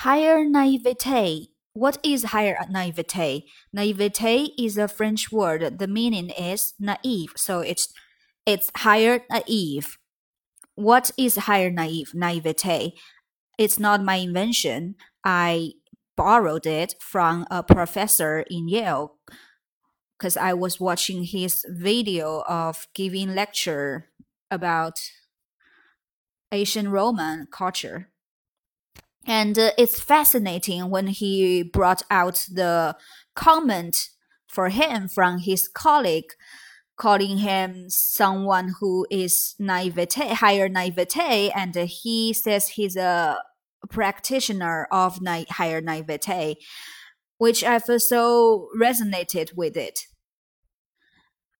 Higher naivete. What is higher naivete? Naivete is a French word. The meaning is naive. So it's it's higher naive. What is higher naive? Naivete. It's not my invention. I borrowed it from a professor in Yale because I was watching his video of giving lecture about Asian Roman culture. And uh, it's fascinating when he brought out the comment for him from his colleague, calling him someone who is naivete, higher naivete, and he says he's a practitioner of na- higher naivete, which I feel so resonated with it.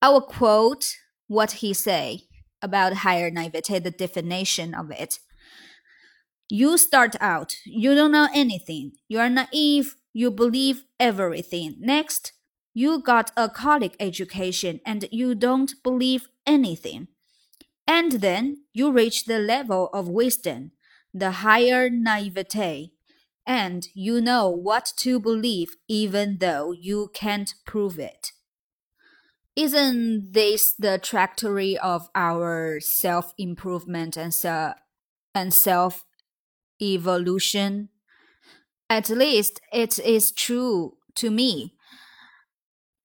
I will quote what he say about higher naivete, the definition of it. You start out, you don't know anything, you are naive, you believe everything. Next, you got a college education and you don't believe anything. And then you reach the level of wisdom, the higher naivete, and you know what to believe even though you can't prove it. Isn't this the trajectory of our self improvement and, se- and self evolution. At least it is true to me.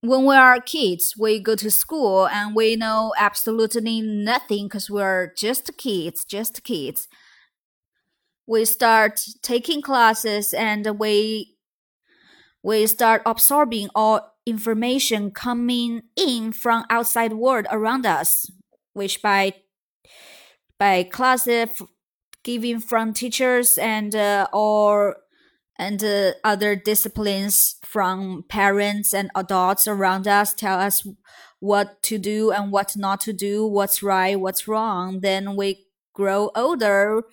When we are kids, we go to school and we know absolutely nothing because we're just kids, just kids. We start taking classes and we we start absorbing all information coming in from outside world around us, which by by classes given from teachers and uh, or and uh, other disciplines from parents and adults around us tell us what to do and what not to do what's right what's wrong. Then we grow older.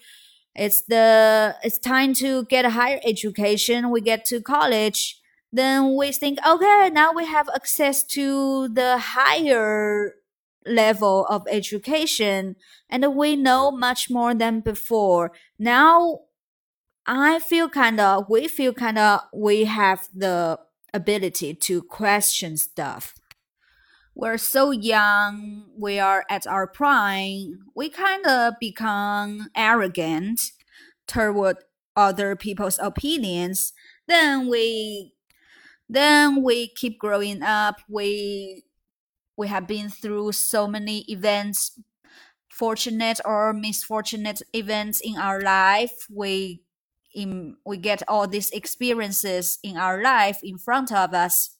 It's the it's time to get a higher education. We get to college. Then we think okay now we have access to the higher level of education and we know much more than before. Now I feel kind of, we feel kind of, we have the ability to question stuff. We're so young, we are at our prime, we kind of become arrogant toward other people's opinions. Then we then we keep growing up, we we have been through so many events fortunate or misfortunate events in our life. We in we get all these experiences in our life in front of us.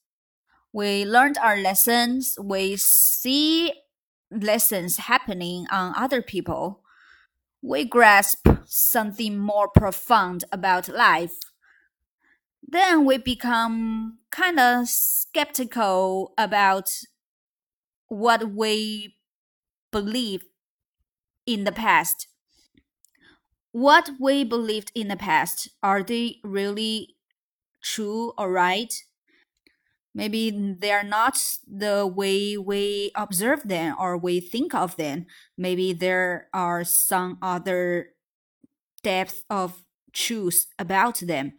We learned our lessons. We see lessons happening on other people. We grasp something more profound about life. Then we become kind of skeptical about what we believe in the past. What we believed in the past, are they really true or right? Maybe they are not the way we observe them or we think of them. Maybe there are some other depth of truth about them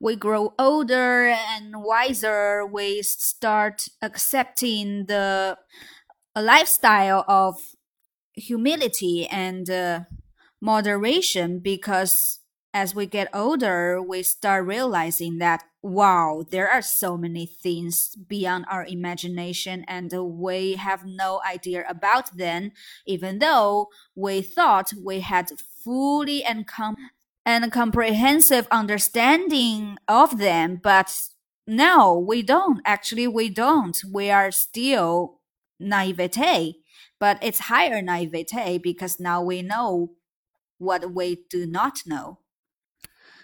we grow older and wiser, we start accepting the lifestyle of humility and uh, moderation because as we get older, we start realizing that wow, there are so many things beyond our imagination and we have no idea about them, even though we thought we had fully and com- and comprehensive understanding of them, but no, we don't. Actually, we don't. We are still naivete, but it's higher naivete because now we know what we do not know.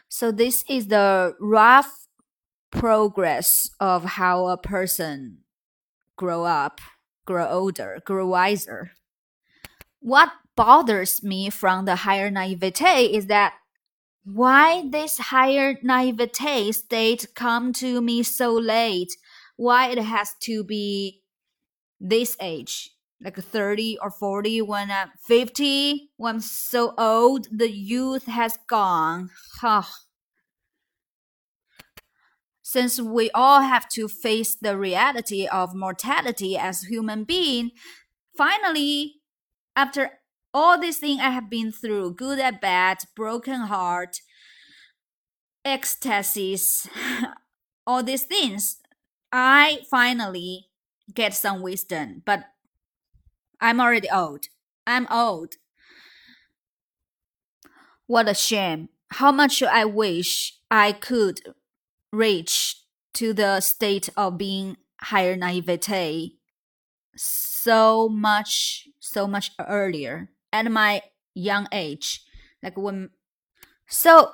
So this is the rough progress of how a person grow up, grow older, grow wiser. What bothers me from the higher naivete is that why this higher naivete state come to me so late? Why it has to be this age? Like 30 or 40 when I'm 50, when I'm so old, the youth has gone. Huh. since we all have to face the reality of mortality as human being, finally, after all these things I have been through, good and bad, broken heart, ecstasies, all these things, I finally get some wisdom. But I'm already old. I'm old. What a shame. How much I wish I could reach to the state of being higher naivete so much, so much earlier at my young age. Like when, so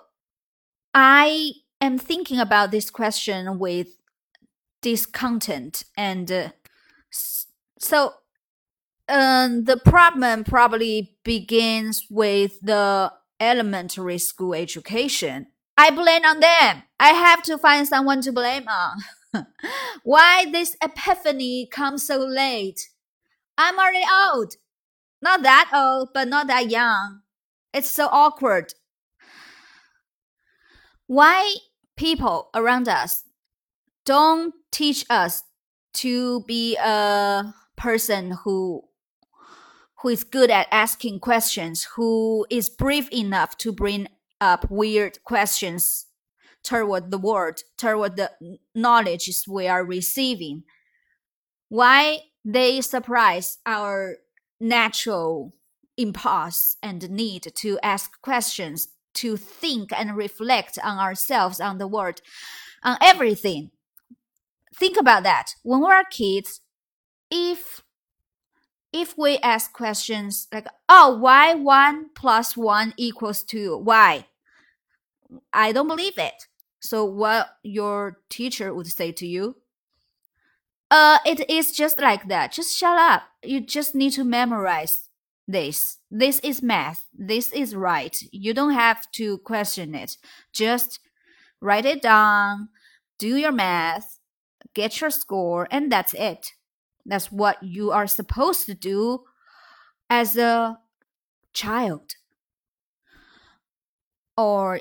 I am thinking about this question with discontent and uh, so um, the problem probably begins with the elementary school education. I blame on them. I have to find someone to blame on. Why this epiphany comes so late? I'm already old. Not that old, but not that young. It's so awkward. Why people around us don't teach us to be a person who who is good at asking questions, who is brave enough to bring up weird questions toward the world, toward the knowledge we are receiving. Why they surprise our natural impulse and need to ask questions, to think and reflect on ourselves, on the world, on everything. Think about that. When we're kids, if if we ask questions like, oh, why 1 plus 1 equals 2? Why? I don't believe it. So, what your teacher would say to you? Uh, it is just like that. Just shut up. You just need to memorize this. This is math. This is right. You don't have to question it. Just write it down, do your math, get your score, and that's it. That's what you are supposed to do as a child. Or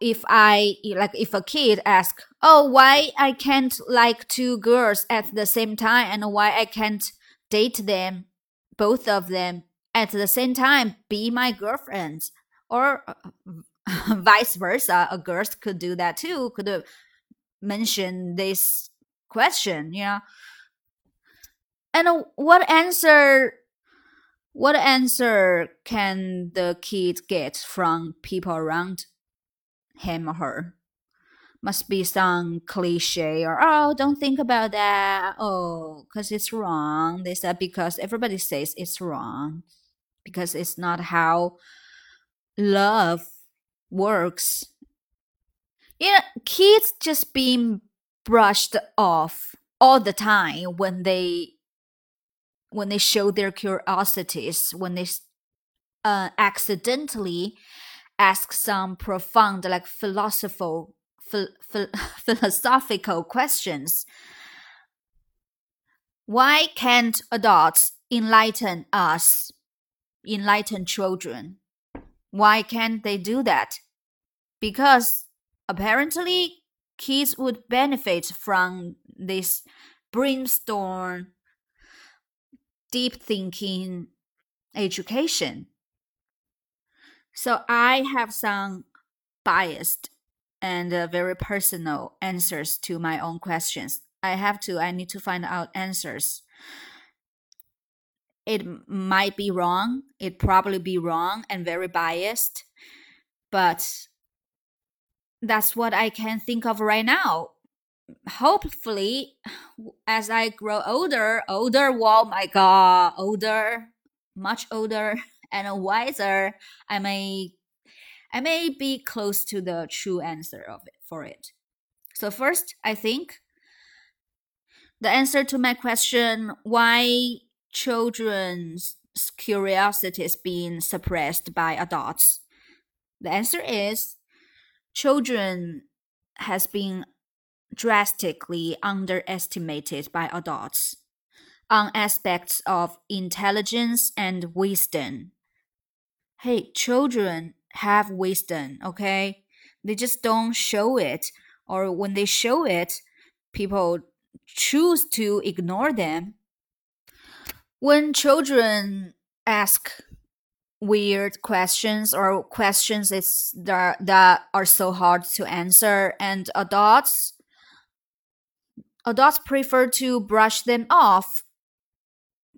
if I like if a kid asks, "Oh, why I can't like two girls at the same time and why I can't date them, both of them at the same time, be my girlfriends?" Or vice versa, a girl could do that too. Could mention this question, you know. And what answer what answer can the kid get from people around him or her? Must be some cliche or oh, don't think about that. Oh, because it's wrong. They said because everybody says it's wrong because it's not how love works. You know, kids just being brushed off all the time when they when they show their curiosities when they uh, accidentally ask some profound like philosophical ph- philosophical questions. Why can't adults enlighten us enlighten children? Why can't they do that? Because apparently kids would benefit from this brainstorm, deep thinking education. So I have some biased and uh, very personal answers to my own questions. I have to, I need to find out answers. It might be wrong, it probably be wrong and very biased, but that's what I can think of right now. Hopefully, as I grow older, older, oh my god, older, much older and a wiser, I may I may be close to the true answer of it for it. So first, I think the answer to my question why children's curiosity is being suppressed by adults. The answer is children has been drastically underestimated by adults on aspects of intelligence and wisdom. Hey, children have wisdom, okay? They just don't show it or when they show it, people choose to ignore them. When children ask weird questions or questions that, that are so hard to answer and adults adults prefer to brush them off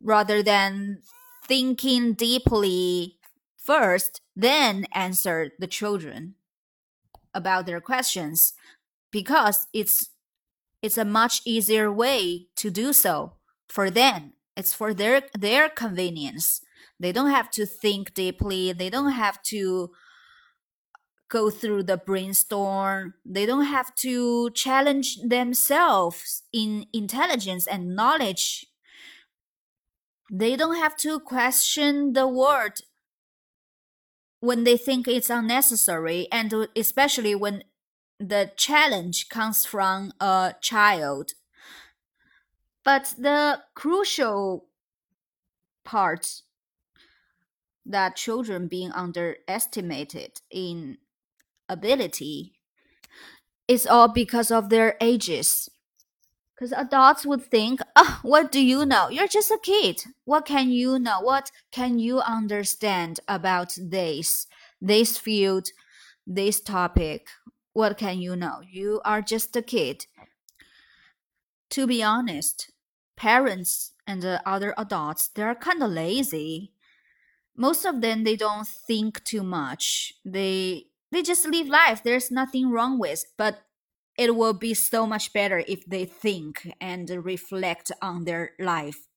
rather than thinking deeply first then answer the children about their questions because it's it's a much easier way to do so for them. It's for their their convenience. They don't have to think deeply. They don't have to go through the brainstorm. They don't have to challenge themselves in intelligence and knowledge. They don't have to question the word when they think it's unnecessary and uh, especially when the challenge comes from a child but the crucial part that children being underestimated in ability is all because of their ages. Because adults would think, oh, what do you know? You're just a kid. What can you know? What can you understand about this, this field, this topic? What can you know? You are just a kid. To be honest, parents and other adults, they're kind of lazy most of them they don't think too much they they just live life there's nothing wrong with but it will be so much better if they think and reflect on their life.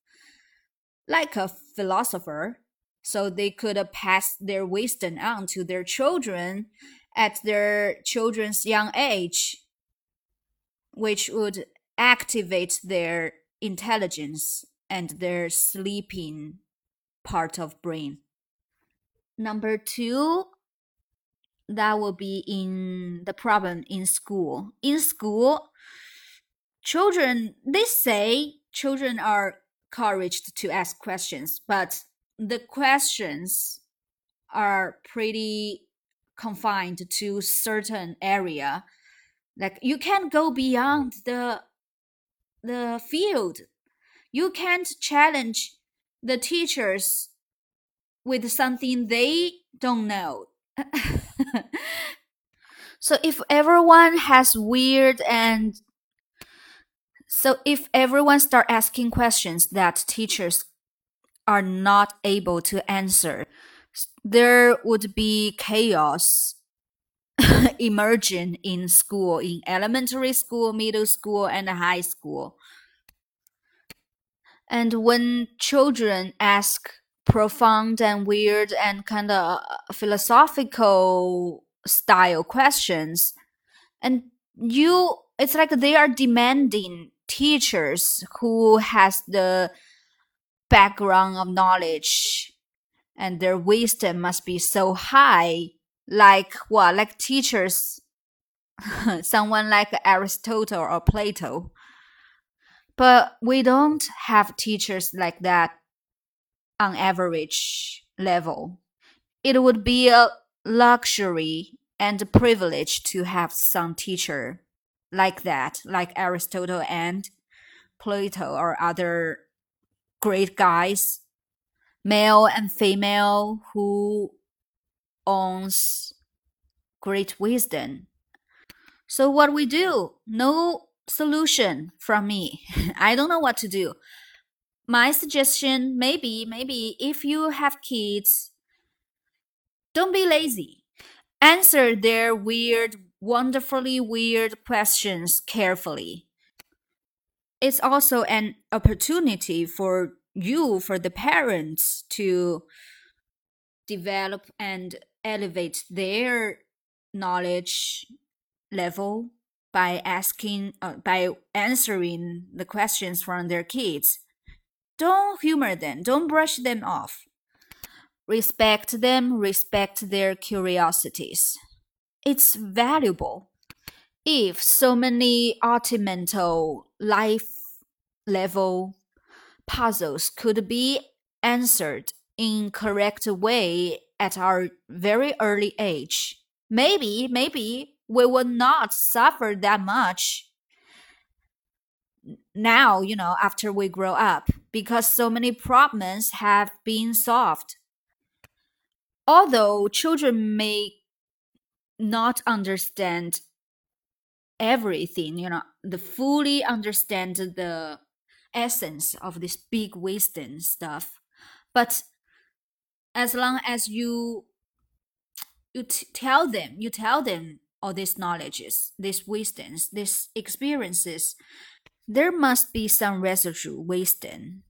Like a philosopher so they could pass their wisdom on to their children at their children's young age which would activate their intelligence and their sleeping part of brain. Number two, that will be in the problem in school. In school, children, they say children are encouraged to ask questions, but the questions are pretty confined to certain area. Like you can't go beyond the the field. You can't challenge the teachers with something they don't know. so if everyone has weird and so if everyone start asking questions that teachers are not able to answer, there would be chaos emerging in school, in elementary school, middle school, and high school. And when children ask profound and weird and kind of philosophical style questions. And you it's like they are demanding teachers who has the background of knowledge and their wisdom must be so high. Like what? Like teachers someone like aristotle or plato. But we don't have teachers like that on average level. It would be a luxury and privilege to have some teacher like that, like Aristotle and Plato or other great guys, male and female, who owns great wisdom. So what we do? No solution from me. I don't know what to do my suggestion maybe maybe if you have kids don't be lazy. Answer their weird wonderfully weird questions carefully. It's also an opportunity for you for the parents to develop and elevate their knowledge level by asking uh, by answering the questions from their kids. Don't humor them, don't brush them off. Respect them, respect their curiosities. It's valuable. If so many ultimental life level puzzles could be answered in correct way at our very early age, maybe, maybe we will not suffer that much now, you know, after we grow up, because so many problems have been solved. Although children may not understand everything, you know, the fully understand the essence of this big wisdom stuff, but as long as you you t- tell them, you tell them all these knowledges, these wisdoms, these experiences, there must be some residual wisdom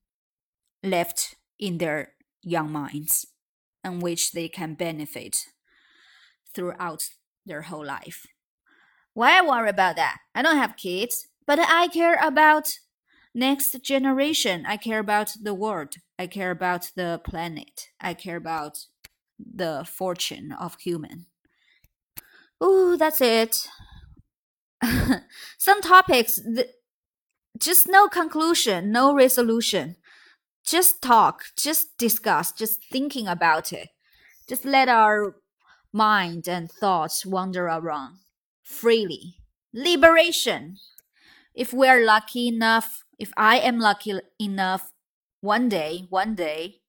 left in their young minds and which they can benefit throughout their whole life. Why worry about that? I don't have kids, but I care about next generation. I care about the world. I care about the planet. I care about the fortune of human. Ooh, that's it. Some topics, th- just no conclusion, no resolution. Just talk, just discuss, just thinking about it. Just let our mind and thoughts wander around freely. Liberation. If we're lucky enough, if I am lucky enough, one day, one day,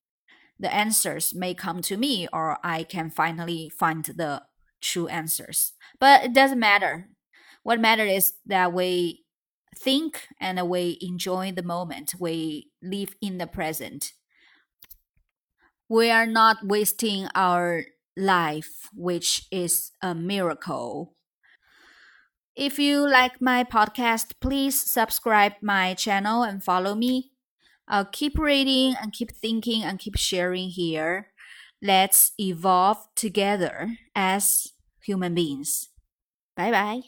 the answers may come to me or I can finally find the true answers. But it doesn't matter. What matters is that we think and we enjoy the moment. We live in the present. We are not wasting our life, which is a miracle. If you like my podcast, please subscribe my channel and follow me. I'll keep reading and keep thinking and keep sharing here. Let's evolve together as human beings. Bye bye.